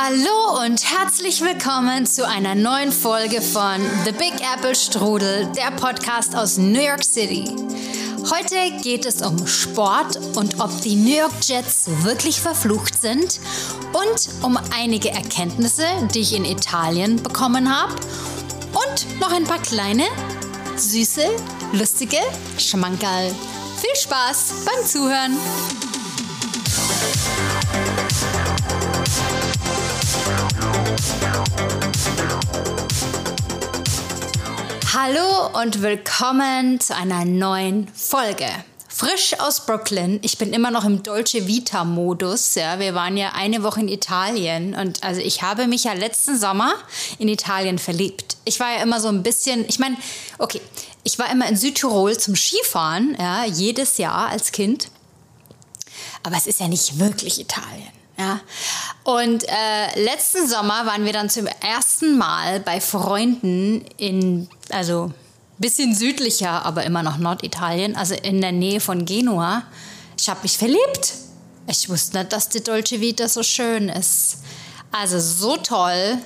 Hallo und herzlich willkommen zu einer neuen Folge von The Big Apple Strudel, der Podcast aus New York City. Heute geht es um Sport und ob die New York Jets wirklich verflucht sind und um einige Erkenntnisse, die ich in Italien bekommen habe und noch ein paar kleine, süße, lustige Schmankerl. Viel Spaß beim Zuhören! Hallo und willkommen zu einer neuen Folge. Frisch aus Brooklyn. Ich bin immer noch im Dolce Vita Modus. Ja, wir waren ja eine Woche in Italien und also ich habe mich ja letzten Sommer in Italien verliebt. Ich war ja immer so ein bisschen, ich meine, okay, ich war immer in Südtirol zum Skifahren, ja, jedes Jahr als Kind. Aber es ist ja nicht wirklich Italien. Ja. Und äh, letzten Sommer waren wir dann zum ersten Mal bei Freunden in, also bisschen südlicher, aber immer noch Norditalien, also in der Nähe von Genua. Ich habe mich verliebt. Ich wusste nicht, dass die Dolce Vita so schön ist. Also so toll.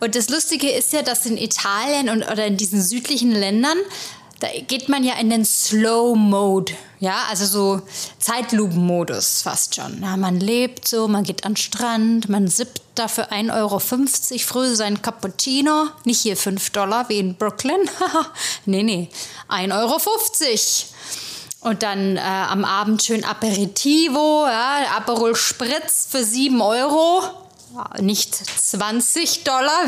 Und das Lustige ist ja, dass in Italien und oder in diesen südlichen Ländern da geht man ja in den Slow Mode, ja, also so Zeitlupenmodus fast schon. Ja, man lebt so, man geht an den Strand, man sippt dafür 1,50 Euro früh sein Cappuccino, nicht hier 5 Dollar wie in Brooklyn, nee, nee, 1,50 Euro. Und dann äh, am Abend schön Aperitivo, ja, Aperol Spritz für 7 Euro nicht 20 Dollar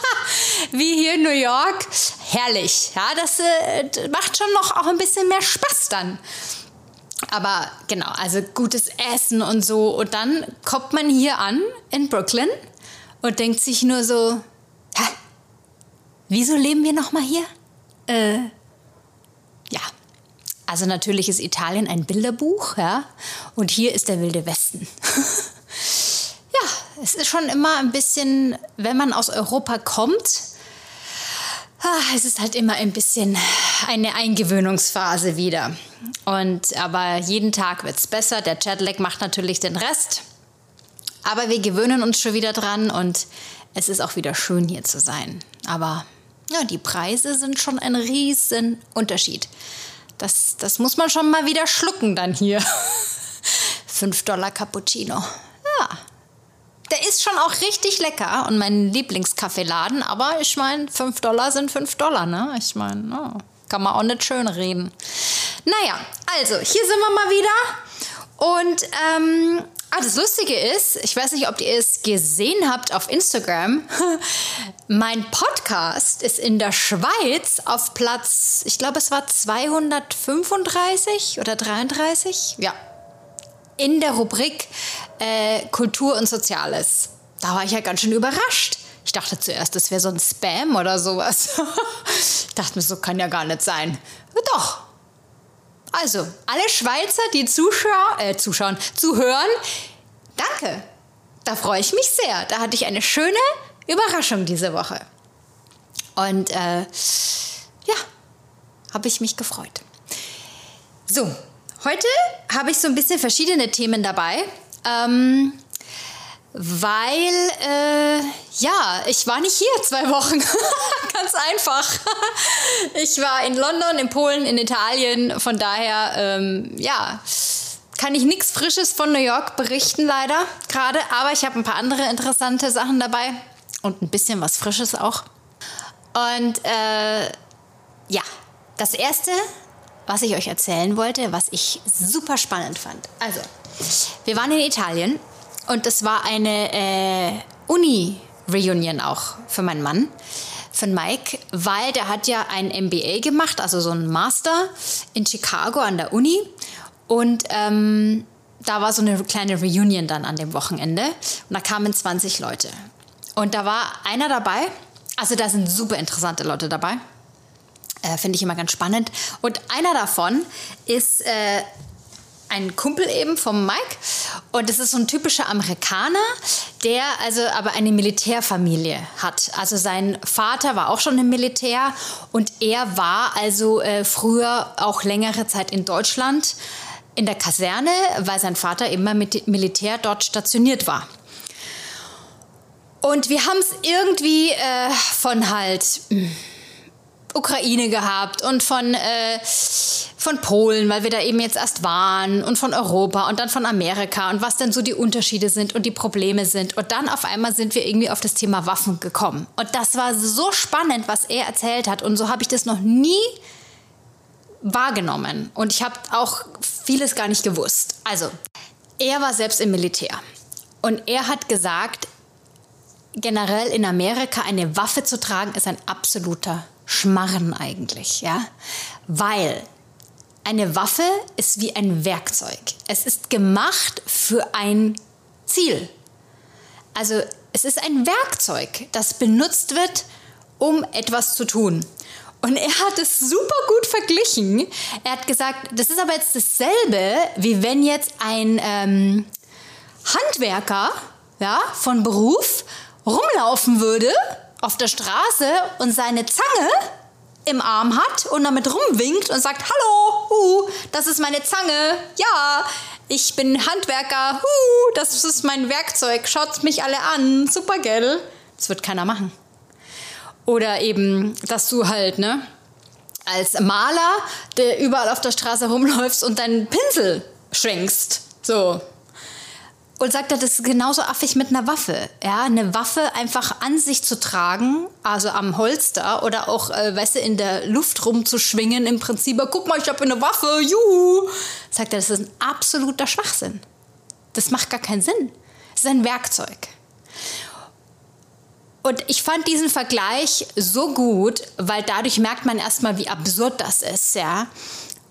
wie hier in New York. Herrlich. Ja, das äh, macht schon noch auch ein bisschen mehr Spaß dann. Aber genau, also gutes Essen und so. Und dann kommt man hier an in Brooklyn und denkt sich nur so, hä? Wieso leben wir noch mal hier? Äh, ja. Also natürlich ist Italien ein Bilderbuch, ja. Und hier ist der wilde Westen. es ist schon immer ein bisschen, wenn man aus Europa kommt, ah, es ist halt immer ein bisschen eine Eingewöhnungsphase wieder. Und aber jeden Tag wird es besser. Der Jetlag macht natürlich den Rest. Aber wir gewöhnen uns schon wieder dran und es ist auch wieder schön hier zu sein. Aber ja, die Preise sind schon ein riesen Unterschied. Das, das muss man schon mal wieder schlucken dann hier. 5 Dollar Cappuccino. Ja, der ist schon auch richtig lecker und mein Lieblingskaffeeladen, aber ich meine, 5 Dollar sind 5 Dollar, ne? Ich meine, oh, kann man auch nicht schön reden. Naja, also, hier sind wir mal wieder und ähm, Ah, das Lustige ist, ich weiß nicht, ob ihr es gesehen habt auf Instagram. mein Podcast ist in der Schweiz auf Platz, ich glaube, es war 235 oder 33. Ja, in der Rubrik äh, Kultur und Soziales. Da war ich ja ganz schön überrascht. Ich dachte zuerst, das wäre so ein Spam oder sowas. ich dachte mir, so kann ja gar nicht sein. Doch. Also, alle Schweizer, die Zuschauer, äh, zuschauen, zuhören, danke. Da freue ich mich sehr. Da hatte ich eine schöne Überraschung diese Woche. Und äh, ja, habe ich mich gefreut. So, Heute habe ich so ein bisschen verschiedene Themen dabei, ähm, weil, äh, ja, ich war nicht hier zwei Wochen. Ganz einfach. ich war in London, in Polen, in Italien. Von daher, ähm, ja, kann ich nichts Frisches von New York berichten, leider gerade. Aber ich habe ein paar andere interessante Sachen dabei und ein bisschen was Frisches auch. Und äh, ja, das erste was ich euch erzählen wollte, was ich super spannend fand. Also, wir waren in Italien und es war eine äh, Uni-Reunion auch für meinen Mann, für Mike, weil der hat ja ein MBA gemacht, also so ein Master in Chicago an der Uni. Und ähm, da war so eine kleine Reunion dann an dem Wochenende und da kamen 20 Leute. Und da war einer dabei, also da sind super interessante Leute dabei. Äh, Finde ich immer ganz spannend. Und einer davon ist äh, ein Kumpel eben vom Mike. Und das ist so ein typischer Amerikaner, der also aber eine Militärfamilie hat. Also sein Vater war auch schon im Militär und er war also äh, früher auch längere Zeit in Deutschland in der Kaserne, weil sein Vater immer mit Militär dort stationiert war. Und wir haben es irgendwie äh, von halt mh, hm, Ukraine gehabt und von, äh, von Polen, weil wir da eben jetzt erst waren und von Europa und dann von Amerika und was denn so die Unterschiede sind und die Probleme sind. Und dann auf einmal sind wir irgendwie auf das Thema Waffen gekommen. Und das war so spannend, was er erzählt hat. Und so habe ich das noch nie wahrgenommen. Und ich habe auch vieles gar nicht gewusst. Also, er war selbst im Militär. Und er hat gesagt, generell in Amerika eine Waffe zu tragen, ist ein absoluter Schmarren eigentlich, ja? Weil eine Waffe ist wie ein Werkzeug. Es ist gemacht für ein Ziel. Also es ist ein Werkzeug, das benutzt wird, um etwas zu tun. Und er hat es super gut verglichen. Er hat gesagt, das ist aber jetzt dasselbe, wie wenn jetzt ein ähm, Handwerker ja, von Beruf rumlaufen würde auf der Straße und seine Zange im Arm hat und damit rumwinkt und sagt, hallo, hu, das ist meine Zange, ja, ich bin Handwerker, hu, das ist mein Werkzeug, schaut mich alle an, super, gell? Das wird keiner machen. Oder eben, dass du halt, ne, als Maler, der überall auf der Straße rumläufst und deinen Pinsel schwenkst. So, und sagt er, das ist genauso affig mit einer Waffe. Ja, eine Waffe einfach an sich zu tragen, also am Holster oder auch, äh, weißt du, in der Luft rumzuschwingen, im Prinzip, guck mal, ich habe eine Waffe, juhu. Sagt er, das ist ein absoluter Schwachsinn. Das macht gar keinen Sinn. Es ist ein Werkzeug. Und ich fand diesen Vergleich so gut, weil dadurch merkt man erstmal, wie absurd das ist, ja.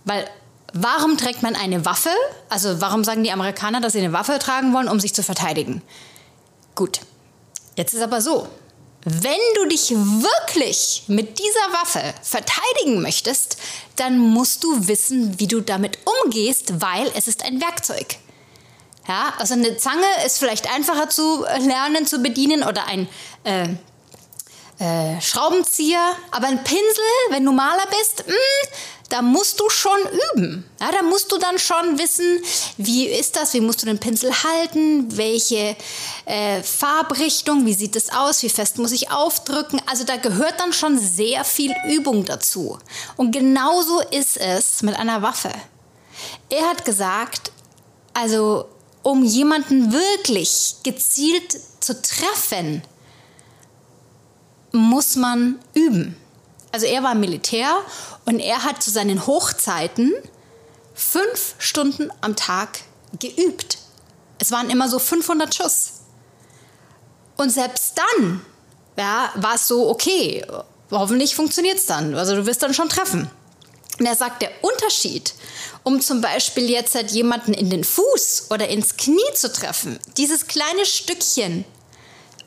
Weil Warum trägt man eine Waffe? Also warum sagen die Amerikaner, dass sie eine Waffe tragen wollen, um sich zu verteidigen? Gut, jetzt ist aber so, wenn du dich wirklich mit dieser Waffe verteidigen möchtest, dann musst du wissen, wie du damit umgehst, weil es ist ein Werkzeug. Ja, also eine Zange ist vielleicht einfacher zu lernen, zu bedienen oder ein äh, äh, Schraubenzieher, aber ein Pinsel, wenn du Maler bist, mh, hm, da musst du schon üben. Ja, da musst du dann schon wissen, wie ist das, wie musst du den Pinsel halten, welche äh, Farbrichtung, wie sieht es aus, wie fest muss ich aufdrücken. Also da gehört dann schon sehr viel Übung dazu. Und genauso ist es mit einer Waffe. Er hat gesagt, also um jemanden wirklich gezielt zu treffen, muss man üben. Also er war Militär und er hat zu seinen Hochzeiten fünf Stunden am Tag geübt. Es waren immer so 500 Schuss. Und selbst dann ja, war es so, okay, hoffentlich funktioniert es dann. Also du wirst dann schon treffen. Und er sagt, der Unterschied, um zum Beispiel jetzt halt jemanden in den Fuß oder ins Knie zu treffen, dieses kleine Stückchen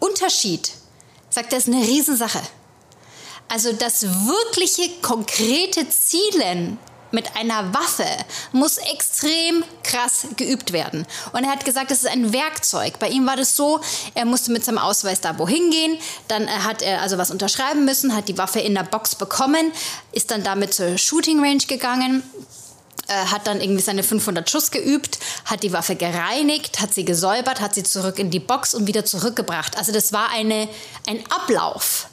Unterschied, sagt er, ist eine Riesensache. Also das wirkliche konkrete Zielen mit einer Waffe muss extrem krass geübt werden. Und er hat gesagt, das ist ein Werkzeug. Bei ihm war das so, er musste mit seinem Ausweis da wohin gehen, dann äh, hat er also was unterschreiben müssen, hat die Waffe in der Box bekommen, ist dann damit zur Shooting Range gegangen, äh, hat dann irgendwie seine 500 Schuss geübt, hat die Waffe gereinigt, hat sie gesäubert, hat sie zurück in die Box und wieder zurückgebracht. Also das war eine, ein Ablauf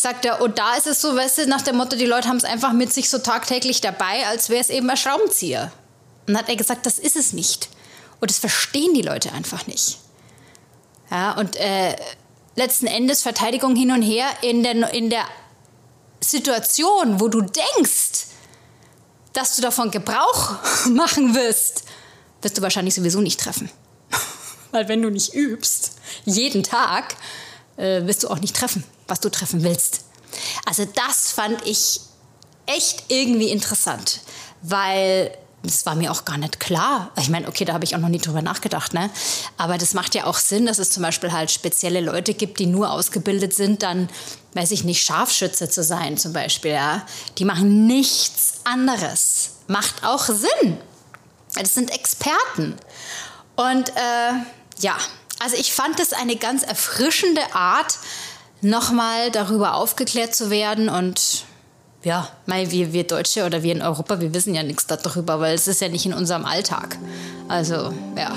sagt er, und da ist es so, weißt du, nach dem Motto, die Leute haben es einfach mit sich so tagtäglich dabei, als wäre es eben ein Schraubenzieher. Und dann hat er gesagt, das ist es nicht. Und das verstehen die Leute einfach nicht. Ja, und äh, letzten Endes Verteidigung hin und her in der, in der Situation, wo du denkst, dass du davon Gebrauch machen wirst, wirst du wahrscheinlich sowieso nicht treffen. Weil wenn du nicht übst, jeden Tag, äh, wirst du auch nicht treffen was du treffen willst. Also das fand ich echt irgendwie interessant, weil das war mir auch gar nicht klar. Ich meine, okay, da habe ich auch noch nie drüber nachgedacht, ne? Aber das macht ja auch Sinn, dass es zum Beispiel halt spezielle Leute gibt, die nur ausgebildet sind, dann, weiß ich nicht, Scharfschütze zu sein zum Beispiel, ja? Die machen nichts anderes. Macht auch Sinn. Das sind Experten. Und äh, ja, also ich fand es eine ganz erfrischende Art, nochmal darüber aufgeklärt zu werden und ja, weil wir, wir Deutsche oder wir in Europa, wir wissen ja nichts darüber, weil es ist ja nicht in unserem Alltag. Also, ja.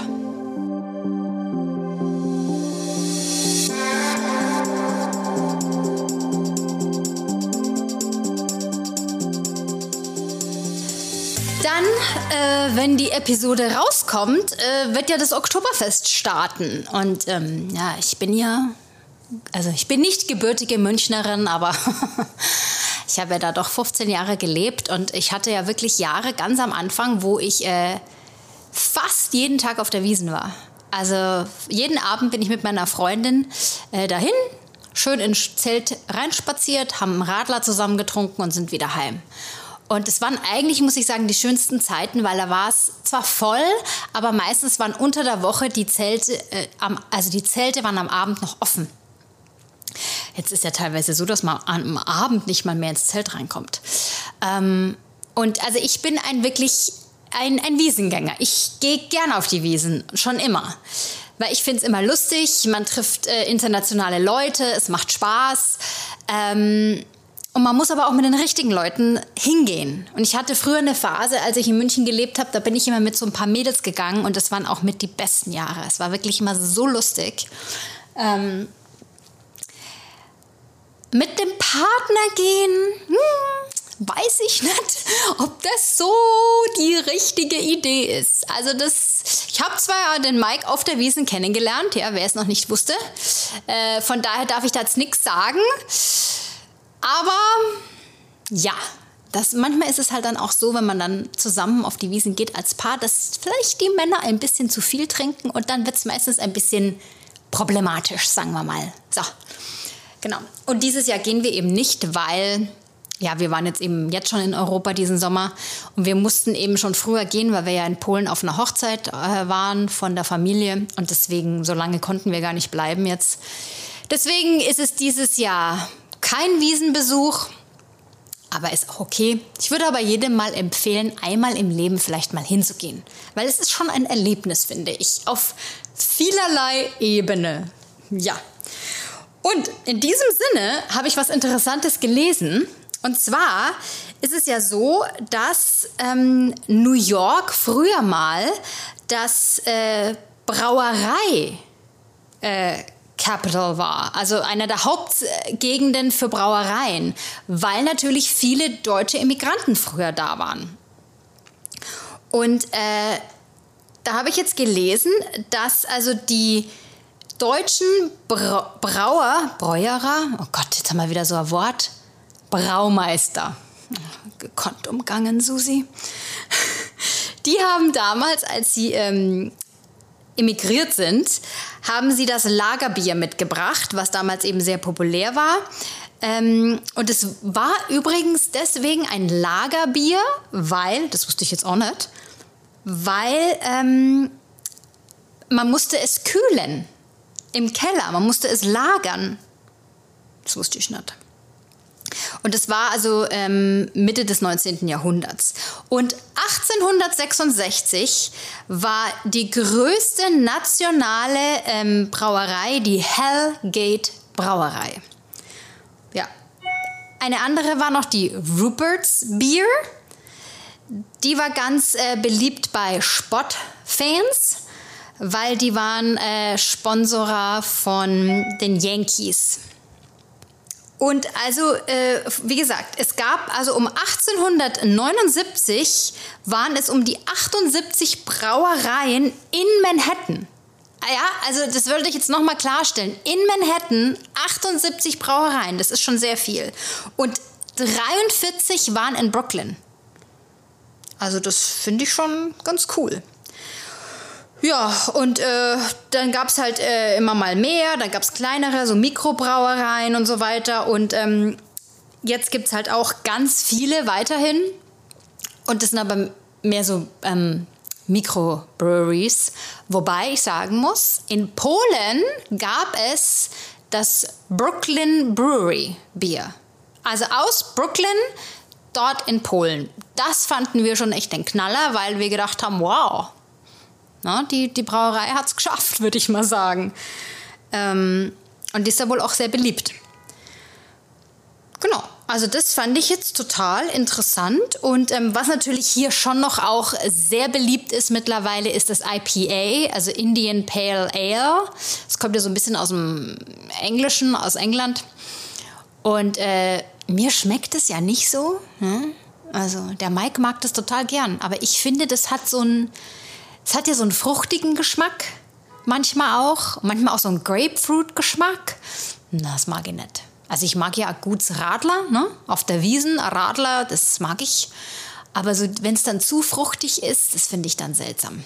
Äh, wenn die Episode rauskommt, äh, wird ja das Oktoberfest starten. Und ähm, ja, ich bin ja, also ich bin nicht gebürtige Münchnerin, aber ich habe ja da doch 15 Jahre gelebt und ich hatte ja wirklich Jahre ganz am Anfang, wo ich äh, fast jeden Tag auf der Wiesen war. Also jeden Abend bin ich mit meiner Freundin äh, dahin, schön ins Zelt reinspaziert, haben einen Radler zusammen getrunken und sind wieder heim. Und es waren eigentlich, muss ich sagen, die schönsten Zeiten, weil da war es zwar voll, aber meistens waren unter der Woche die Zelte, äh, am, also die Zelte waren am Abend noch offen. Jetzt ist ja teilweise so, dass man am Abend nicht mal mehr ins Zelt reinkommt. Ähm, und also ich bin ein wirklich ein, ein Wiesengänger. Ich gehe gerne auf die Wiesen, schon immer. Weil ich finde es immer lustig, man trifft äh, internationale Leute, es macht Spaß. Ähm, und man muss aber auch mit den richtigen Leuten hingehen. Und ich hatte früher eine Phase, als ich in München gelebt habe, da bin ich immer mit so ein paar Mädels gegangen und das waren auch mit die besten Jahre. Es war wirklich immer so lustig. Ähm, mit dem Partner gehen, hm, weiß ich nicht, ob das so die richtige Idee ist. Also das, ich habe zwar den Mike auf der Wiesen kennengelernt, ja, wer es noch nicht wusste. Äh, von daher darf ich da jetzt nichts sagen. Aber ja, das, manchmal ist es halt dann auch so, wenn man dann zusammen auf die Wiesen geht als Paar, dass vielleicht die Männer ein bisschen zu viel trinken und dann wird es meistens ein bisschen problematisch, sagen wir mal. So, genau. Und dieses Jahr gehen wir eben nicht, weil ja, wir waren jetzt eben jetzt schon in Europa diesen Sommer und wir mussten eben schon früher gehen, weil wir ja in Polen auf einer Hochzeit äh, waren von der Familie und deswegen so lange konnten wir gar nicht bleiben jetzt. Deswegen ist es dieses Jahr kein Wiesenbesuch, aber ist auch okay. Ich würde aber jedem mal empfehlen, einmal im Leben vielleicht mal hinzugehen, weil es ist schon ein Erlebnis, finde ich, auf vielerlei Ebene. Ja. Und in diesem Sinne habe ich was Interessantes gelesen. Und zwar ist es ja so, dass ähm, New York früher mal das äh, Brauerei äh, Capital war, also einer der Hauptgegenden für Brauereien, weil natürlich viele deutsche Immigranten früher da waren. Und äh, da habe ich jetzt gelesen, dass also die deutschen Bra Brauer, Breuerer, oh Gott, jetzt haben wir wieder so ein Wort, Braumeister, gekonnt umgangen, Susi, die haben damals, als sie ähm, emigriert sind, haben sie das Lagerbier mitgebracht, was damals eben sehr populär war. Ähm, und es war übrigens deswegen ein Lagerbier, weil, das wusste ich jetzt auch nicht, weil ähm, man musste es kühlen im Keller, man musste es lagern. Das wusste ich nicht. Und es war also ähm, Mitte des 19. Jahrhunderts. Und 1866 war die größte nationale ähm, Brauerei die Hellgate Brauerei. Ja. Eine andere war noch die Rupert's Beer. Die war ganz äh, beliebt bei Sportfans, weil die waren äh, Sponsorer von den Yankees. Und also, äh, wie gesagt, es gab also um 1879 waren es um die 78 Brauereien in Manhattan. Ah ja, also das wollte ich jetzt nochmal klarstellen. In Manhattan 78 Brauereien, das ist schon sehr viel. Und 43 waren in Brooklyn. Also das finde ich schon ganz cool. Ja, und äh, dann gab es halt äh, immer mal mehr, dann gab es kleinere, so Mikrobrauereien und so weiter. Und ähm, jetzt gibt es halt auch ganz viele weiterhin. Und das sind aber mehr so ähm, Mikrobreweries. Wobei ich sagen muss, in Polen gab es das Brooklyn Brewery Bier. Also aus Brooklyn, dort in Polen. Das fanden wir schon echt ein Knaller, weil wir gedacht haben, wow, na, die, die Brauerei hat es geschafft, würde ich mal sagen. Ähm, und ist ja wohl auch sehr beliebt. Genau, also das fand ich jetzt total interessant. Und ähm, was natürlich hier schon noch auch sehr beliebt ist mittlerweile, ist das IPA, also Indian Pale Ale. Das kommt ja so ein bisschen aus dem Englischen, aus England. Und äh, mir schmeckt es ja nicht so. Ne? Also der Mike mag das total gern. Aber ich finde, das hat so einen, es hat ja so einen fruchtigen Geschmack. Manchmal auch. Manchmal auch so einen Grapefruit-Geschmack. Das mag ich nicht. Also ich mag ja gutes Radler, ne? Auf der Wiesen, Radler, das mag ich. Aber so, wenn es dann zu fruchtig ist, das finde ich dann seltsam.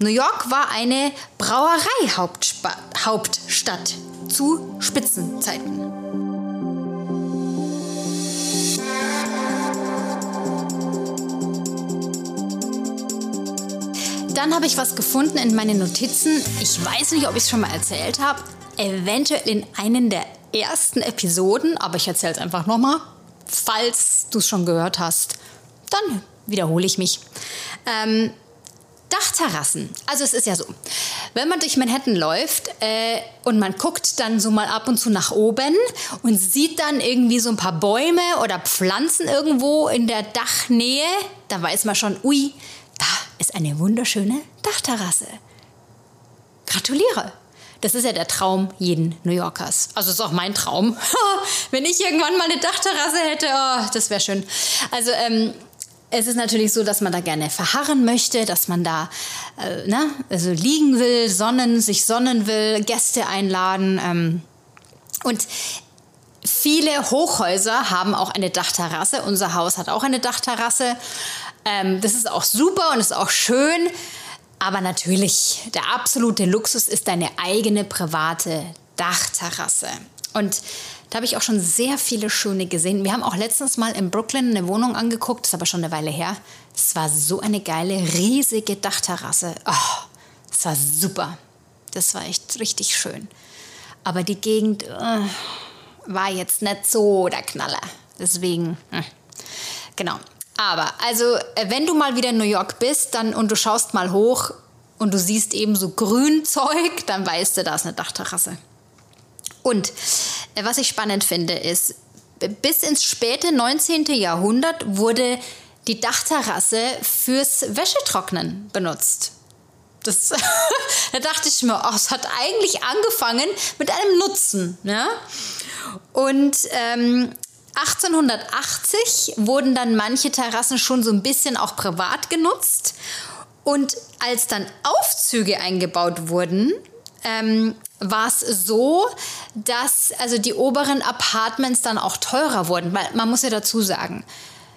New York war eine Brauerei-Hauptstadt zu Spitzenzeiten. Dann habe ich was gefunden in meinen Notizen. Ich weiß nicht, ob ich es schon mal erzählt habe. Eventuell in einen der ersten Episoden, aber ich erzähle es einfach nochmal. Falls du es schon gehört hast, dann wiederhole ich mich. Ähm, Dachterrassen. Also es ist ja so, wenn man durch Manhattan läuft äh, und man guckt dann so mal ab und zu nach oben und sieht dann irgendwie so ein paar Bäume oder Pflanzen irgendwo in der Dachnähe, da weiß man schon, ui, ist eine wunderschöne Dachterrasse. Gratuliere. Das ist ja der Traum jeden New Yorkers. Also ist auch mein Traum. Wenn ich irgendwann mal eine Dachterrasse hätte, oh, das wäre schön. Also ähm, es ist natürlich so, dass man da gerne verharren möchte, dass man da äh, ne, also liegen will, sonnen, sich sonnen will, Gäste einladen. Ähm, und viele Hochhäuser haben auch eine Dachterrasse. Unser Haus hat auch eine Dachterrasse. Ähm, das ist auch super und ist auch schön. Aber natürlich, der absolute Luxus ist deine eigene private Dachterrasse. Und da habe ich auch schon sehr viele schöne gesehen. Wir haben auch letztens mal in Brooklyn eine Wohnung angeguckt, ist aber schon eine Weile her. Es war so eine geile, riesige Dachterrasse. Oh, das war super. Das war echt richtig schön. Aber die Gegend uh, war jetzt nicht so der Knaller. Deswegen, hm. genau. Aber, also, äh, wenn du mal wieder in New York bist dann, und du schaust mal hoch und du siehst eben so Grünzeug, dann weißt du, da ist eine Dachterrasse. Und äh, was ich spannend finde, ist, bis ins späte 19. Jahrhundert wurde die Dachterrasse fürs Wäschetrocknen benutzt. Das, da dachte ich mir, oh, es hat eigentlich angefangen mit einem Nutzen. Ja? Und ähm, 1880 wurden dann manche Terrassen schon so ein bisschen auch privat genutzt. Und als dann Aufzüge eingebaut wurden, ähm, war es so, dass also die oberen Apartments dann auch teurer wurden. Weil man muss ja dazu sagen,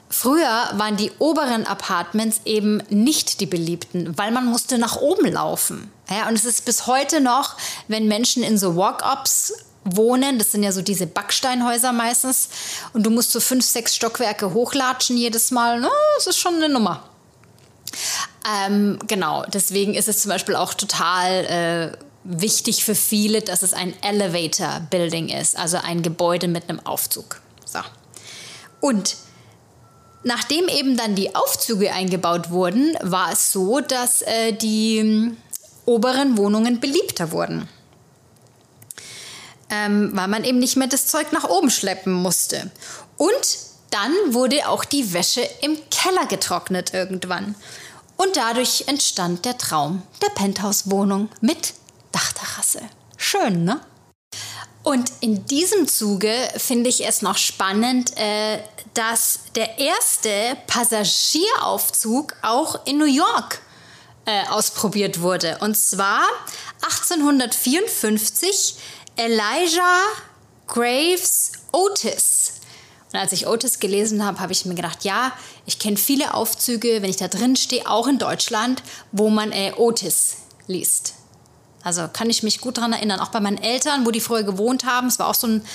Früher waren die oberen Apartments eben nicht die beliebten, weil man musste nach oben laufen. Ja, und es ist bis heute noch, wenn Menschen in so Walk-ups wohnen, das sind ja so diese Backsteinhäuser meistens, und du musst so fünf, sechs Stockwerke hochlatschen jedes Mal, no, das ist schon eine Nummer. Ähm, genau, deswegen ist es zum Beispiel auch total äh, wichtig für viele, dass es ein Elevator Building ist, also ein Gebäude mit einem Aufzug. So. Und nachdem eben dann die Aufzüge eingebaut wurden, war es so, dass äh, die oberen Wohnungen beliebter wurden. Ähm, weil man eben nicht mehr das Zeug nach oben schleppen musste. Und dann wurde auch die Wäsche im Keller getrocknet irgendwann. Und dadurch entstand der Traum der Penthouse-Wohnung mit Dachterrasse. Schön, ne? Und in diesem Zuge finde ich es noch spannend, äh, dass der erste Passagieraufzug auch in New York äh, ausprobiert wurde. Und zwar 1854 Elijah Graves Otis. Und als ich Otis gelesen habe, habe ich mir gedacht, ja, ich kenne viele Aufzüge, wenn ich da drin stehe, auch in Deutschland, wo man äh, Otis liest. Also kann ich mich gut daran erinnern. Auch bei meinen Eltern, wo die früher gewohnt haben. Es war auch so ein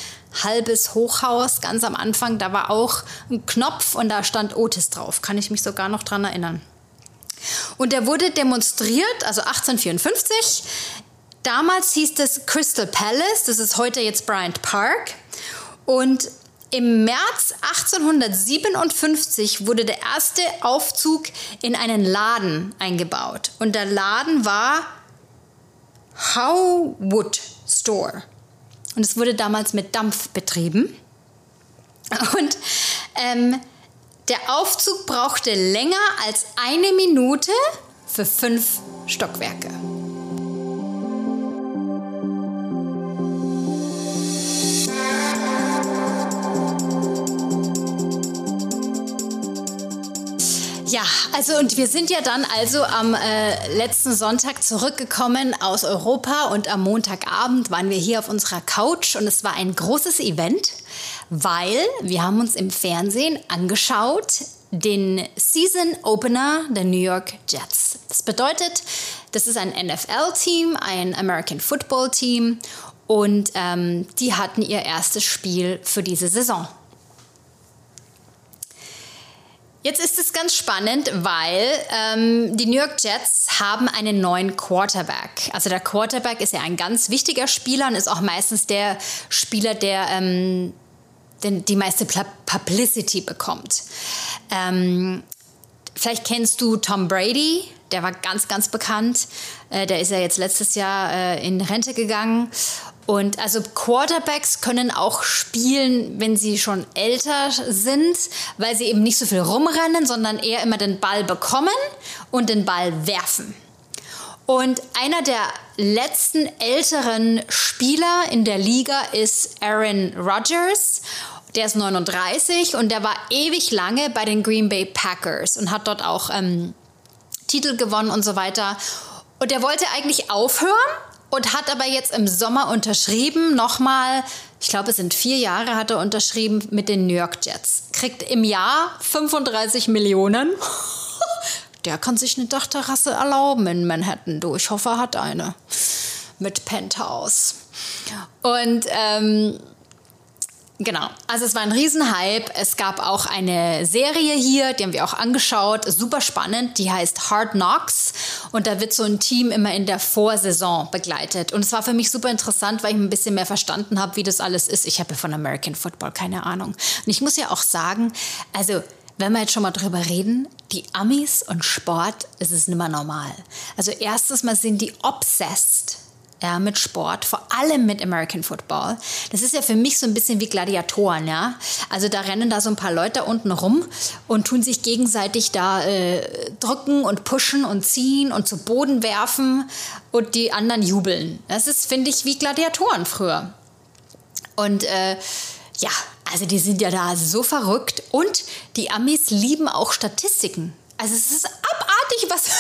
halbes Hochhaus ganz am Anfang. Da war auch ein Knopf und da stand Otis drauf. Kann ich mich sogar noch daran erinnern. Und der wurde demonstriert, also 1854. Damals hieß es Crystal Palace. Das ist heute jetzt Bryant Park. Und im März 1857 wurde der erste Aufzug in einen Laden eingebaut. Und der Laden war Howwood Store. Und es wurde damals mit Dampf betrieben. Und ähm, der Aufzug brauchte länger als eine Minute für fünf Stockwerke. Also und wir sind ja dann also am äh, letzten Sonntag zurückgekommen aus Europa und am Montagabend waren wir hier auf unserer Couch und es war ein großes Event, weil wir haben uns im Fernsehen angeschaut den Season Opener der New York Jets. Das bedeutet, das ist ein NFL-Team, ein American Football Team und ähm, die hatten ihr erstes Spiel für diese Saison. Jetzt ist es ganz spannend, weil ähm, die New York Jets haben einen neuen Quarterback. Also der Quarterback ist ja ein ganz wichtiger Spieler und ist auch meistens der Spieler, der ähm, den, die meiste Publicity bekommt. Ähm, vielleicht kennst du Tom Brady, der war ganz, ganz bekannt. Äh, der ist ja jetzt letztes Jahr äh, in Rente gegangen. Und also Quarterbacks können auch spielen, wenn sie schon älter sind, weil sie eben nicht so viel rumrennen, sondern eher immer den Ball bekommen und den Ball werfen. Und einer der letzten älteren Spieler in der Liga ist Aaron Rodgers. Der ist 39 und der war ewig lange bei den Green Bay Packers und hat dort auch ähm, Titel gewonnen und so weiter. Und der wollte eigentlich aufhören und hat aber jetzt im Sommer unterschrieben, nochmal, ich glaube, es sind vier Jahre hat er unterschrieben mit den New York Jets. Kriegt im Jahr 35 Millionen. Der kann sich eine Dachterrasse erlauben in Manhattan. Du, ich hoffe, er hat eine mit Penthouse. Und ähm, Genau, also es war ein Riesenhype. Es gab auch eine Serie hier, die haben wir auch angeschaut, super spannend, die heißt Hard Knocks und da wird so ein Team immer in der Vorsaison begleitet. Und es war für mich super interessant, weil ich ein bisschen mehr verstanden habe, wie das alles ist. Ich habe von American Football keine Ahnung. Und ich muss ja auch sagen, also wenn wir jetzt schon mal drüber reden, die Amis und Sport, ist es nicht mehr normal. Also erstens mal sind die obsessed ja, mit Sport, vor allem mit American Football. Das ist ja für mich so ein bisschen wie Gladiatoren, ja. Also da rennen da so ein paar Leute unten rum und tun sich gegenseitig da äh, drücken und pushen und ziehen und zu Boden werfen und die anderen jubeln. Das ist, finde ich, wie Gladiatoren früher. Und äh, ja, also die sind ja da so verrückt und die Amis lieben auch Statistiken. Also es ist abartig, was,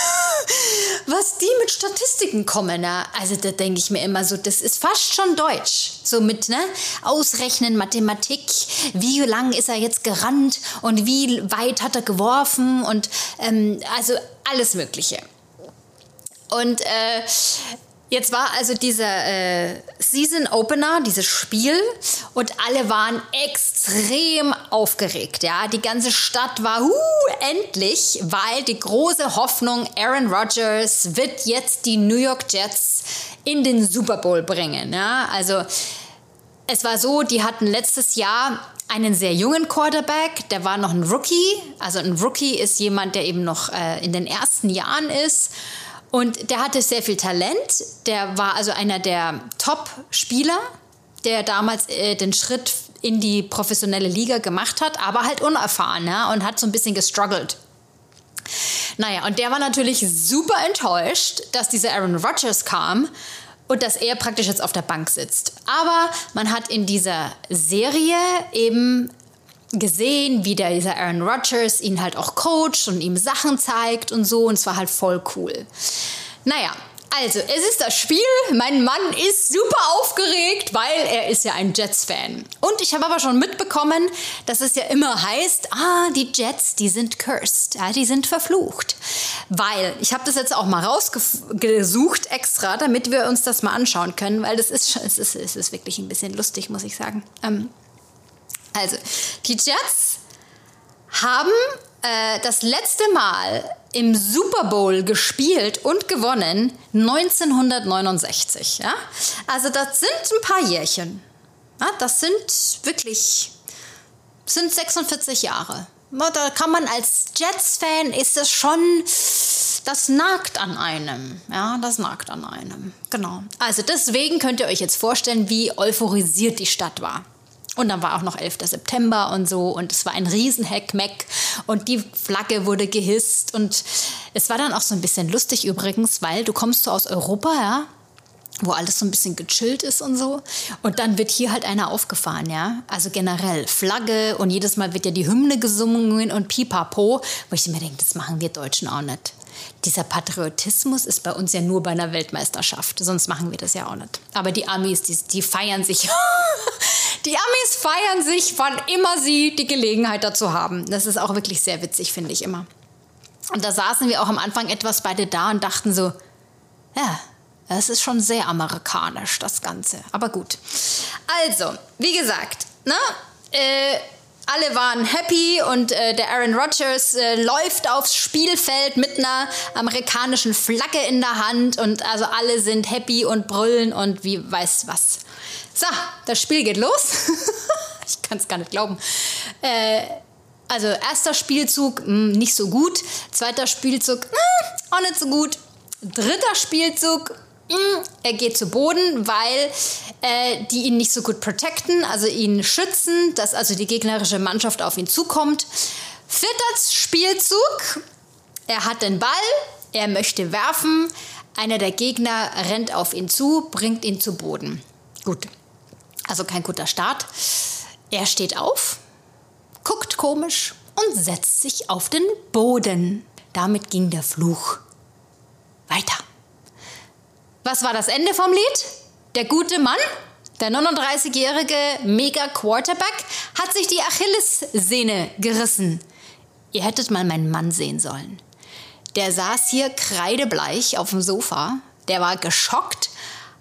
was die mit Statistiken kommen. Ne? Also da denke ich mir immer so, das ist fast schon Deutsch. So mit ne? Ausrechnen, Mathematik, wie lang ist er jetzt gerannt und wie weit hat er geworfen und ähm, also alles Mögliche. Und äh, Jetzt war also dieser äh, Season Opener, dieses Spiel, und alle waren extrem aufgeregt. Ja, die ganze Stadt war uh, endlich, weil die große Hoffnung Aaron Rodgers wird jetzt die New York Jets in den Super Bowl bringen. Ja, also es war so, die hatten letztes Jahr einen sehr jungen Quarterback, der war noch ein Rookie. Also ein Rookie ist jemand, der eben noch äh, in den ersten Jahren ist. Und der hatte sehr viel Talent. Der war also einer der Top-Spieler, der damals äh, den Schritt in die professionelle Liga gemacht hat, aber halt unerfahren ja, und hat so ein bisschen gestruggelt. Naja, und der war natürlich super enttäuscht, dass dieser Aaron Rodgers kam und dass er praktisch jetzt auf der Bank sitzt. Aber man hat in dieser Serie eben gesehen, wie der, dieser Aaron Rodgers ihn halt auch coacht und ihm Sachen zeigt und so. Und es war halt voll cool. Naja, also, es ist das Spiel. Mein Mann ist super aufgeregt, weil er ist ja ein Jets-Fan. Und ich habe aber schon mitbekommen, dass es ja immer heißt, ah, die Jets, die sind cursed, ja, die sind verflucht. Weil, ich habe das jetzt auch mal rausgesucht extra, damit wir uns das mal anschauen können, weil das ist, es ist, es ist wirklich ein bisschen lustig, muss ich sagen. Ähm, also, die Jets haben äh, das letzte Mal im Super Bowl gespielt und gewonnen 1969. Ja? Also das sind ein paar Jährchen. Ja? Das sind wirklich sind 46 Jahre. Da kann man als Jets-Fan ist es schon, das nagt an einem. Ja, das nagt an einem. Genau. Also deswegen könnt ihr euch jetzt vorstellen, wie euphorisiert die Stadt war. Und dann war auch noch 11. September und so und es war ein riesen Heckmeck und die Flagge wurde gehisst und es war dann auch so ein bisschen lustig übrigens, weil du kommst so aus Europa, ja, wo alles so ein bisschen gechillt ist und so. Und dann wird hier halt einer aufgefahren, ja. Also generell Flagge und jedes Mal wird ja die Hymne gesungen und pipapo, wo ich mir denke, das machen wir Deutschen auch nicht. Dieser Patriotismus ist bei uns ja nur bei einer Weltmeisterschaft, sonst machen wir das ja auch nicht. Aber die Amis, die, die feiern sich. die Amis feiern sich, wann immer sie die Gelegenheit dazu haben. Das ist auch wirklich sehr witzig, finde ich immer. Und da saßen wir auch am Anfang etwas beide da und dachten so, ja, es ist schon sehr amerikanisch, das Ganze. Aber gut. Also, wie gesagt, ne? Äh, alle waren happy und äh, der Aaron Rodgers äh, läuft aufs Spielfeld mit einer amerikanischen Flagge in der Hand und also alle sind happy und brüllen und wie weiß was. So, das Spiel geht los. ich kann es gar nicht glauben. Äh, also erster Spielzug mh, hm, nicht so gut, zweiter Spielzug mh, hm, auch nicht so gut, dritter Spielzug hm, er geht zu Boden, weil äh, die ihn nicht so gut protecten, also ihn schützen, dass also die gegnerische Mannschaft auf ihn zukommt. Vierter Spielzug, er hat den Ball, er möchte werfen, einer der Gegner rennt auf ihn zu, bringt ihn zu Boden. Gut, also kein guter Start. Er steht auf, guckt komisch und setzt sich auf den Boden. Damit ging der Fluch weiter. Was war das Ende vom Lied? Der gute Mann, der 39-jährige Mega-Quarterback, hat sich die Achillessehne gerissen. Ihr hättet mal meinen Mann sehen sollen. Der saß hier kreidebleich auf dem Sofa, der war geschockt,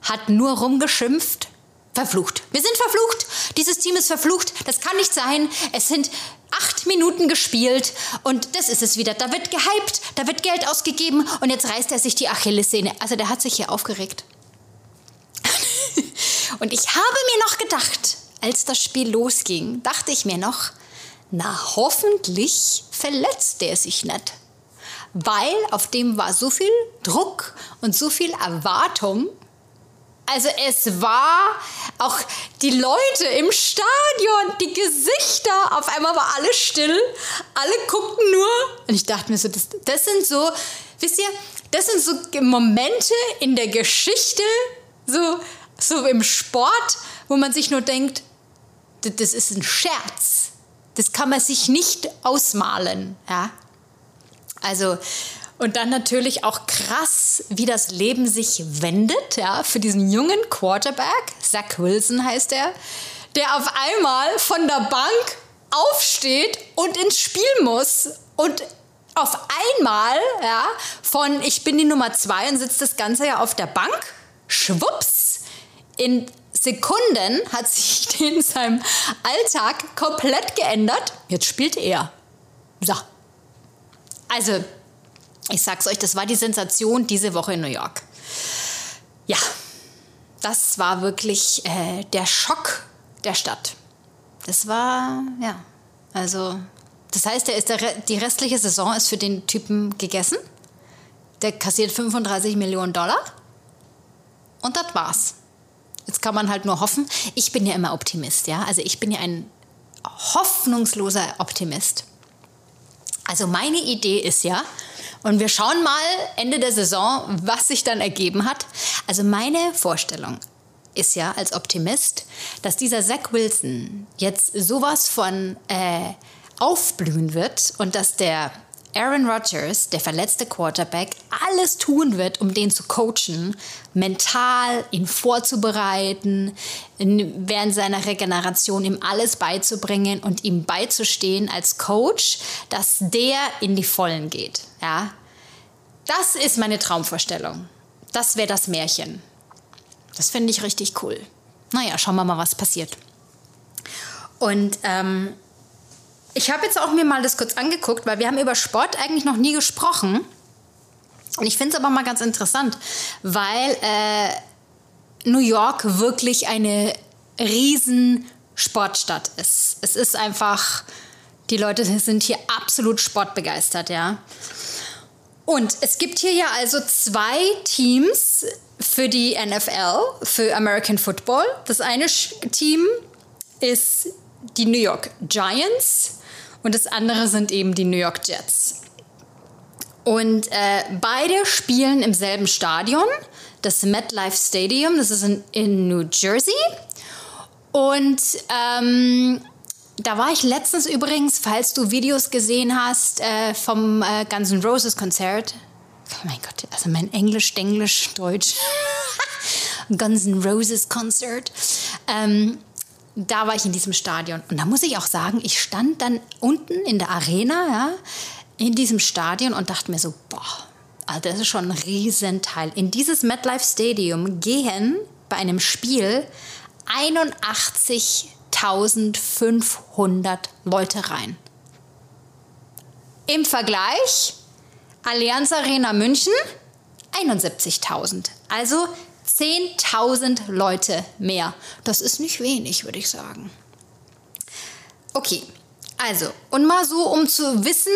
hat nur rumgeschimpft. Verflucht. Wir sind verflucht. Dieses Team ist verflucht. Das kann nicht sein. Es sind acht Minuten gespielt und das ist es wieder. Da wird gehypt, da wird Geld ausgegeben und jetzt reißt er sich die Achillessehne. Also der hat sich hier aufgeregt. und ich habe mir noch gedacht, als das Spiel losging, dachte ich mir noch, na hoffentlich verletzt der sich nicht. Weil auf dem war so viel Druck und so viel Erwartung, also es war auch die Leute im Stadion, die Gesichter, auf einmal war alles still, alle guckten nur und ich dachte mir so, das, das sind so, wisst ihr, das sind so Momente in der Geschichte, so, so im Sport, wo man sich nur denkt, das ist ein Scherz. Das kann man sich nicht ausmalen, ja. Also und dann natürlich auch krass, wie das Leben sich wendet, ja, für diesen jungen Quarterback, Zach Wilson heißt er, der auf einmal von der Bank aufsteht und ins Spiel muss und auf einmal, ja, von ich bin die Nummer zwei und sitzt das Ganze ja auf der Bank, schwupps, in Sekunden hat sich in seinem Alltag komplett geändert. Jetzt spielt er. So. Also, ich sag's euch, das war die Sensation diese Woche in New York. Ja, das war wirklich äh, der Schock der Stadt. Das war, ja, also, das heißt, der ist der, die restliche Saison ist für den Typen gegessen. Der kassiert 35 Millionen Dollar. Und das war's. Jetzt kann man halt nur hoffen. Ich bin ja immer Optimist, ja. Also ich bin ja ein hoffnungsloser Optimist. Also meine Idee ist ja, und wir schauen mal Ende der Saison, was sich dann ergeben hat. Also meine Vorstellung ist ja als Optimist, dass dieser Zach Wilson jetzt sowas von äh, aufblühen wird und dass der Aaron Rodgers, der verletzte Quarterback, alles tun wird, um den zu coachen, mental ihn vorzubereiten, während seiner Regeneration ihm alles beizubringen und ihm beizustehen als Coach, dass der in die Vollen geht. Ja, das ist meine Traumvorstellung. Das wäre das Märchen. Das finde ich richtig cool. Naja, schauen wir mal, was passiert. Und ähm, ich habe jetzt auch mir mal das kurz angeguckt, weil wir haben über Sport eigentlich noch nie gesprochen. Und ich finde es aber mal ganz interessant, weil äh, New York wirklich eine riesen Sportstadt ist. Es ist einfach, die Leute sind hier absolut sportbegeistert, ja. Und es gibt hier ja also zwei Teams für die NFL, für American Football. Das eine Team ist die New York Giants und das andere sind eben die New York Jets. Und äh, beide spielen im selben Stadion, das MetLife Stadium. Das ist in, in New Jersey. Und ähm, da war ich letztens übrigens, falls du Videos gesehen hast äh, vom äh, Guns N' Roses Konzert. Oh mein Gott, also mein Englisch, Englisch, Deutsch. Guns N' Roses Konzert. Ähm, da war ich in diesem Stadion. Und da muss ich auch sagen, ich stand dann unten in der Arena, ja, in diesem Stadion und dachte mir so, boah, also das ist schon ein Riesenteil. In dieses MetLife Stadium gehen bei einem Spiel 81.500 Leute rein. Im Vergleich Allianz Arena München 71.000. Also 10.000 Leute mehr. Das ist nicht wenig, würde ich sagen. Okay, also, und mal so, um zu wissen,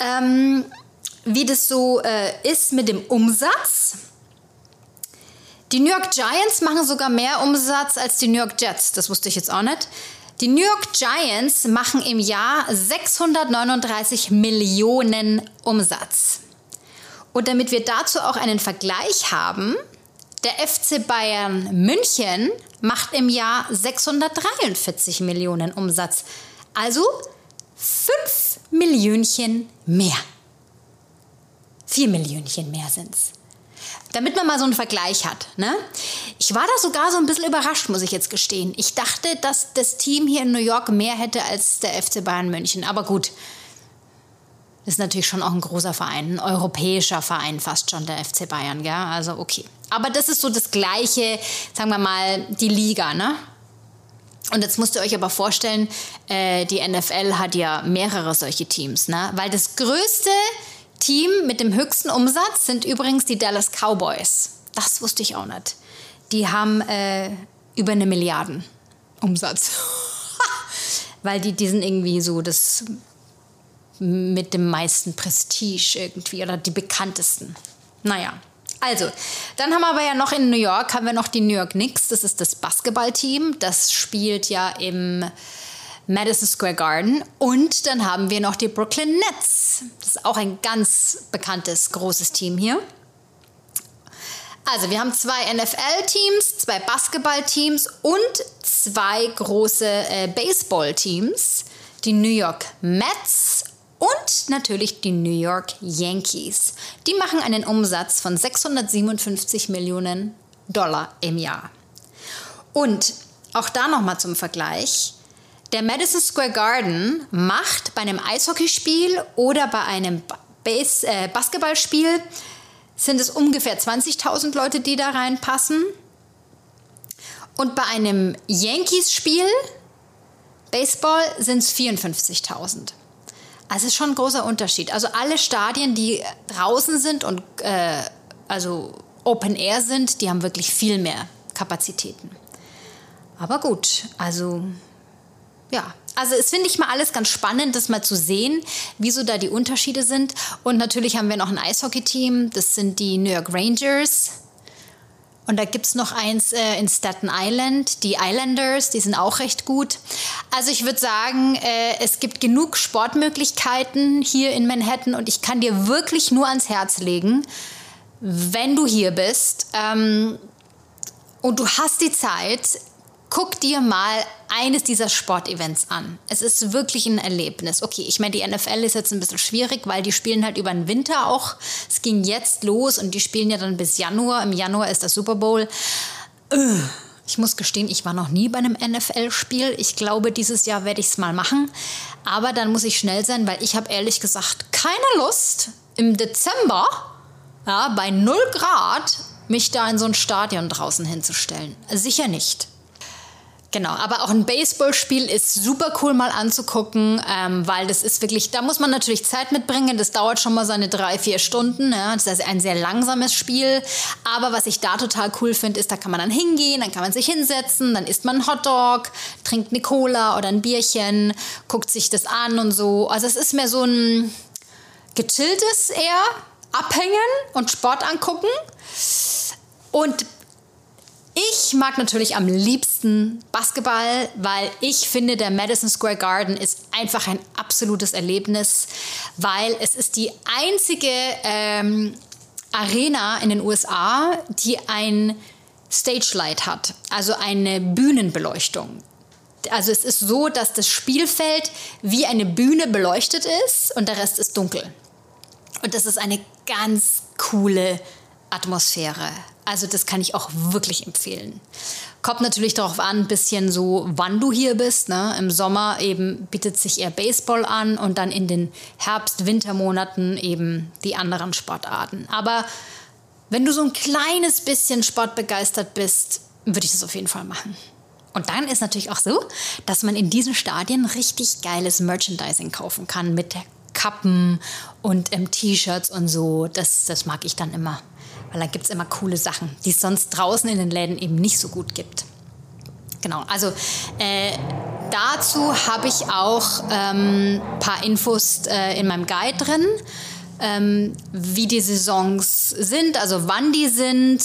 ähm, wie das so äh, ist mit dem Umsatz. Die New York Giants machen sogar mehr Umsatz als die New York Jets. Das wusste ich jetzt auch nicht. Die New York Giants machen im Jahr 639 Millionen Umsatz. Und damit wir dazu auch einen Vergleich haben, der FC Bayern München macht im Jahr 643 Millionen Umsatz. Also 5 Millionchen mehr. 4 Millionchen mehr sind es. Damit man mal so einen Vergleich hat. Ne? Ich war da sogar so ein bisschen überrascht, muss ich jetzt gestehen. Ich dachte, dass das Team hier in New York mehr hätte als der FC Bayern München. Aber gut, ist natürlich schon auch ein großer Verein, ein europäischer Verein fast schon, der FC Bayern, ja, also okay. Aber das ist so das Gleiche, sagen wir mal, die Liga, ne? Und jetzt müsst ihr euch aber vorstellen, äh, die NFL hat ja mehrere solche Teams, ne? Weil das größte Team mit dem höchsten Umsatz sind übrigens die Dallas Cowboys. Das wusste ich auch nicht. Die haben äh, über eine Milliarden Umsatz. Weil die, die sind irgendwie so das mit dem meisten Prestige irgendwie oder die bekanntesten. Naja. Also, dann haben wir aber ja noch in New York, haben wir noch die New York Knicks, das ist das Basketballteam, das spielt ja im Madison Square Garden. Und dann haben wir noch die Brooklyn Nets, das ist auch ein ganz bekanntes, großes Team hier. Also wir haben zwei NFL-Teams, zwei Basketball-Teams und zwei große äh, Baseball-Teams, die New York Mets und natürlich die New York Yankees. Die machen einen Umsatz von 657 Millionen Dollar im Jahr. Und auch da nochmal zum Vergleich. Der Madison Square Garden macht bei einem Eishockeyspiel oder bei einem Base, äh, Basketballspiel sind es ungefähr 20.000 Leute, die da reinpassen. Und bei einem Yankees-Spiel, Baseball, sind es 54.000. Also es ist schon ein großer Unterschied. Also alle Stadien, die draußen sind und äh, also Open Air sind, die haben wirklich viel mehr Kapazitäten. Aber gut, also ja, also es finde ich mal alles ganz spannend, das mal zu sehen, wieso da die Unterschiede sind. Und natürlich haben wir noch ein Eishockey-Team, das sind die New York Rangers. Und da gibt es noch eins äh, in Staten Island, die Islanders, die sind auch recht gut. Also ich würde sagen, äh, es gibt genug Sportmöglichkeiten hier in Manhattan und ich kann dir wirklich nur ans Herz legen, wenn du hier bist ähm, und du hast die Zeit, guck dir mal eines dieser Sportevents an. Es ist wirklich ein Erlebnis. Okay, ich meine, die NFL ist jetzt ein bisschen schwierig, weil die spielen halt über den Winter auch. Es ging jetzt los und die spielen ja dann bis Januar. Im Januar ist das Super Bowl. Ich muss gestehen, ich war noch nie bei einem NFL-Spiel. Ich glaube, dieses Jahr werde ich es mal machen. Aber dann muss ich schnell sein, weil ich habe ehrlich gesagt keine Lust, im Dezember ja, bei 0 Grad mich da in so ein Stadion draußen hinzustellen. Sicher nicht. Genau, aber auch ein Baseballspiel ist super cool mal anzugucken, ähm, weil das ist wirklich, da muss man natürlich Zeit mitbringen. Das dauert schon mal seine drei, vier Stunden. Ja. Das ist ein sehr langsames Spiel. Aber was ich da total cool finde, ist, da kann man dann hingehen, dann kann man sich hinsetzen, dann isst man einen Hotdog, trinkt eine Cola oder ein Bierchen, guckt sich das an und so. Also es ist mehr so ein gechilltes eher, abhängen und Sport angucken. Und ich mag natürlich am liebsten Basketball, weil ich finde, der Madison Square Garden ist einfach ein absolutes Erlebnis, weil es ist die einzige ähm, Arena in den USA, die ein Stage Light hat, also eine Bühnenbeleuchtung. Also es ist so, dass das Spielfeld wie eine Bühne beleuchtet ist und der Rest ist dunkel. Und das ist eine ganz coole Atmosphäre. Also das kann ich auch wirklich empfehlen. Kommt natürlich darauf an, ein bisschen so, wann du hier bist. Ne? Im Sommer eben bietet sich eher Baseball an und dann in den Herbst-Wintermonaten eben die anderen Sportarten. Aber wenn du so ein kleines bisschen sportbegeistert bist, würde ich das auf jeden Fall machen. Und dann ist natürlich auch so, dass man in diesen Stadien richtig geiles Merchandising kaufen kann mit Kappen und ähm, T-Shirts und so. Das, das mag ich dann immer weil da gibt es immer coole Sachen, die es sonst draußen in den Läden eben nicht so gut gibt. Genau, also äh, dazu habe ich auch ein ähm, paar Infos äh, in meinem Guide drin, ähm, wie die Saisons sind, also wann die sind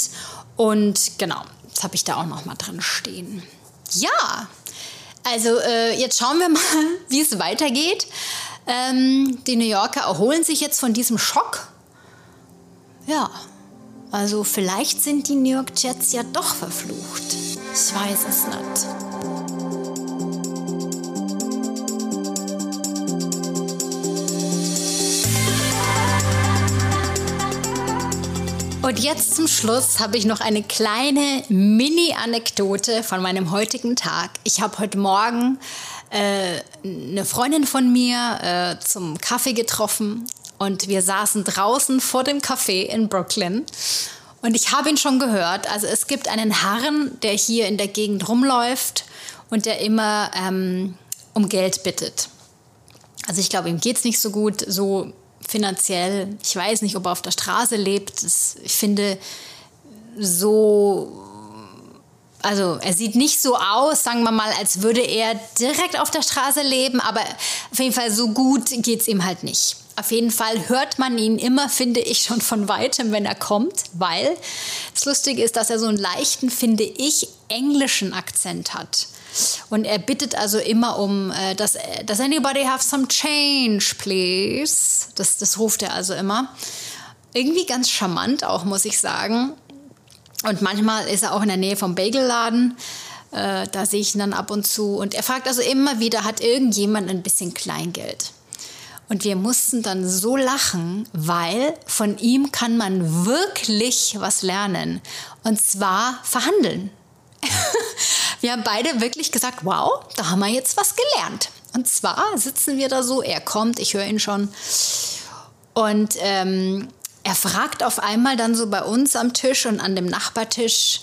und genau, das habe ich da auch noch mal drin stehen. Ja, also äh, jetzt schauen wir mal, wie es weitergeht. Ähm, die New Yorker erholen sich jetzt von diesem Schock. Ja, also vielleicht sind die New York Jets ja doch verflucht. Ich weiß es nicht. Und jetzt zum Schluss habe ich noch eine kleine Mini-Anekdote von meinem heutigen Tag. Ich habe heute Morgen äh, eine Freundin von mir äh, zum Kaffee getroffen und wir saßen draußen vor dem Café in Brooklyn. Und ich habe ihn schon gehört. Also es gibt einen Herrn, der hier in der Gegend rumläuft und der immer ähm, um Geld bittet. Also ich glaube, ihm geht es nicht so gut, so finanziell. Ich weiß nicht, ob er auf der Straße lebt. Das, ich finde, so also er sieht nicht so aus, sagen wir mal, als würde er direkt auf der Straße leben, aber auf jeden Fall so gut geht es ihm halt nicht. Auf jeden Fall hört man ihn immer, finde ich, schon von weitem, wenn er kommt, weil das Lustige ist, dass er so einen leichten, finde ich, englischen Akzent hat. Und er bittet also immer um, äh, dass, does anybody have some change, please? Das, das ruft er also immer. Irgendwie ganz charmant auch, muss ich sagen. Und manchmal ist er auch in der Nähe vom Bagelladen. Äh, da sehe ich ihn dann ab und zu. Und er fragt also immer wieder, hat irgendjemand ein bisschen Kleingeld? Und wir mussten dann so lachen, weil von ihm kann man wirklich was lernen. Und zwar verhandeln. wir haben beide wirklich gesagt, wow, da haben wir jetzt was gelernt. Und zwar sitzen wir da so, er kommt, ich höre ihn schon. Und ähm, er fragt auf einmal dann so bei uns am Tisch und an dem Nachbartisch,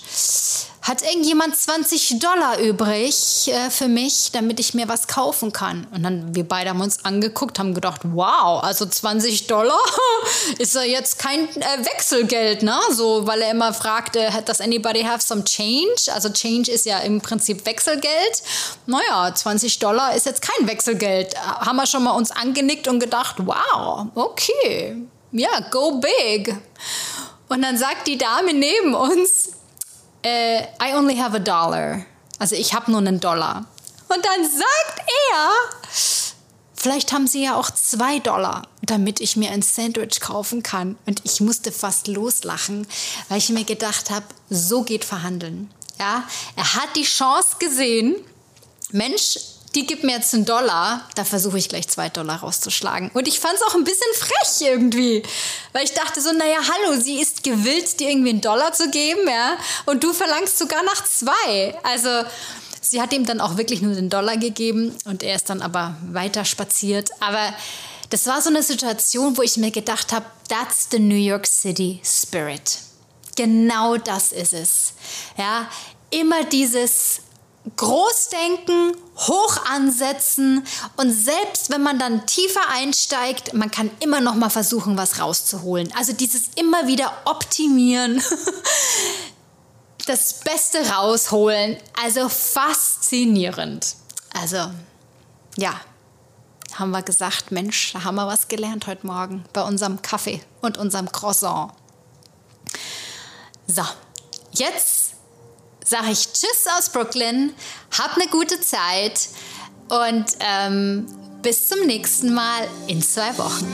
hat irgendjemand 20 Dollar übrig äh, für mich, damit ich mir was kaufen kann? Und dann wir beide haben uns angeguckt, haben gedacht, wow, also 20 Dollar ist ja jetzt kein äh, Wechselgeld, ne? So, weil er immer fragte, does anybody have some change? Also Change ist ja im Prinzip Wechselgeld. Naja, 20 Dollar ist jetzt kein Wechselgeld. Haben wir schon mal uns angenickt und gedacht, wow, okay, ja, yeah, go big. Und dann sagt die Dame neben uns, äh, I only have a dollar. Also ich habe nur einen Dollar. Und dann sagt er, vielleicht haben sie ja auch zwei Dollar, damit ich mir ein Sandwich kaufen kann. Und ich musste fast loslachen, weil ich mir gedacht habe, so geht Verhandeln. Ja, er hat die Chance gesehen, Mensch, die gibt mir jetzt einen Dollar, da versuche ich gleich zwei Dollar rauszuschlagen. Und ich fand es auch ein bisschen frech irgendwie, weil ich dachte so, naja, hallo, sie ist gewillt, dir irgendwie einen Dollar zu geben, ja, und du verlangst sogar nach zwei. Also sie hat ihm dann auch wirklich nur den Dollar gegeben und er ist dann aber weiter spaziert. Aber das war so eine Situation, wo ich mir gedacht habe, that's the New York City Spirit. Genau das ist es. Ja, immer dieses Großdenken, hoch ansetzen und selbst wenn man dann tiefer einsteigt, man kann immer noch mal versuchen, was rauszuholen. Also dieses immer wieder optimieren, das Beste rausholen. Also faszinierend. Also ja, haben wir gesagt, Mensch, da haben wir was gelernt heute Morgen bei unserem Kaffee und unserem Croissant. So, jetzt sage ich Tschüss aus Brooklyn, hab eine gute Zeit und ähm, bis zum nächsten Mal in zwei Wochen.